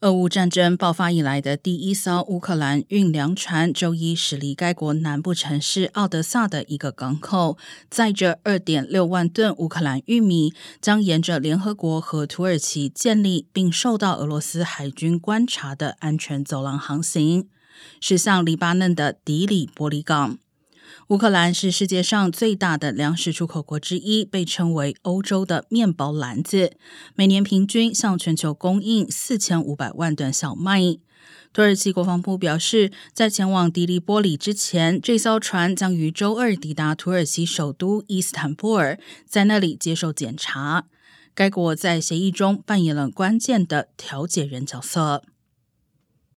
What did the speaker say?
俄乌战争爆发以来的第一艘乌克兰运粮船周一驶离该国南部城市奥德萨的一个港口，载着二点六万吨乌克兰玉米，将沿着联合国和土耳其建立并受到俄罗斯海军观察的安全走廊航行，驶向黎巴嫩的迪里玻璃港。乌克兰是世界上最大的粮食出口国之一，被称为“欧洲的面包篮子”，每年平均向全球供应四千五百万吨小麦。土耳其国防部表示，在前往迪利波里之前，这艘船将于周二抵达土耳其首都伊斯坦布尔，在那里接受检查。该国在协议中扮演了关键的调解人角色。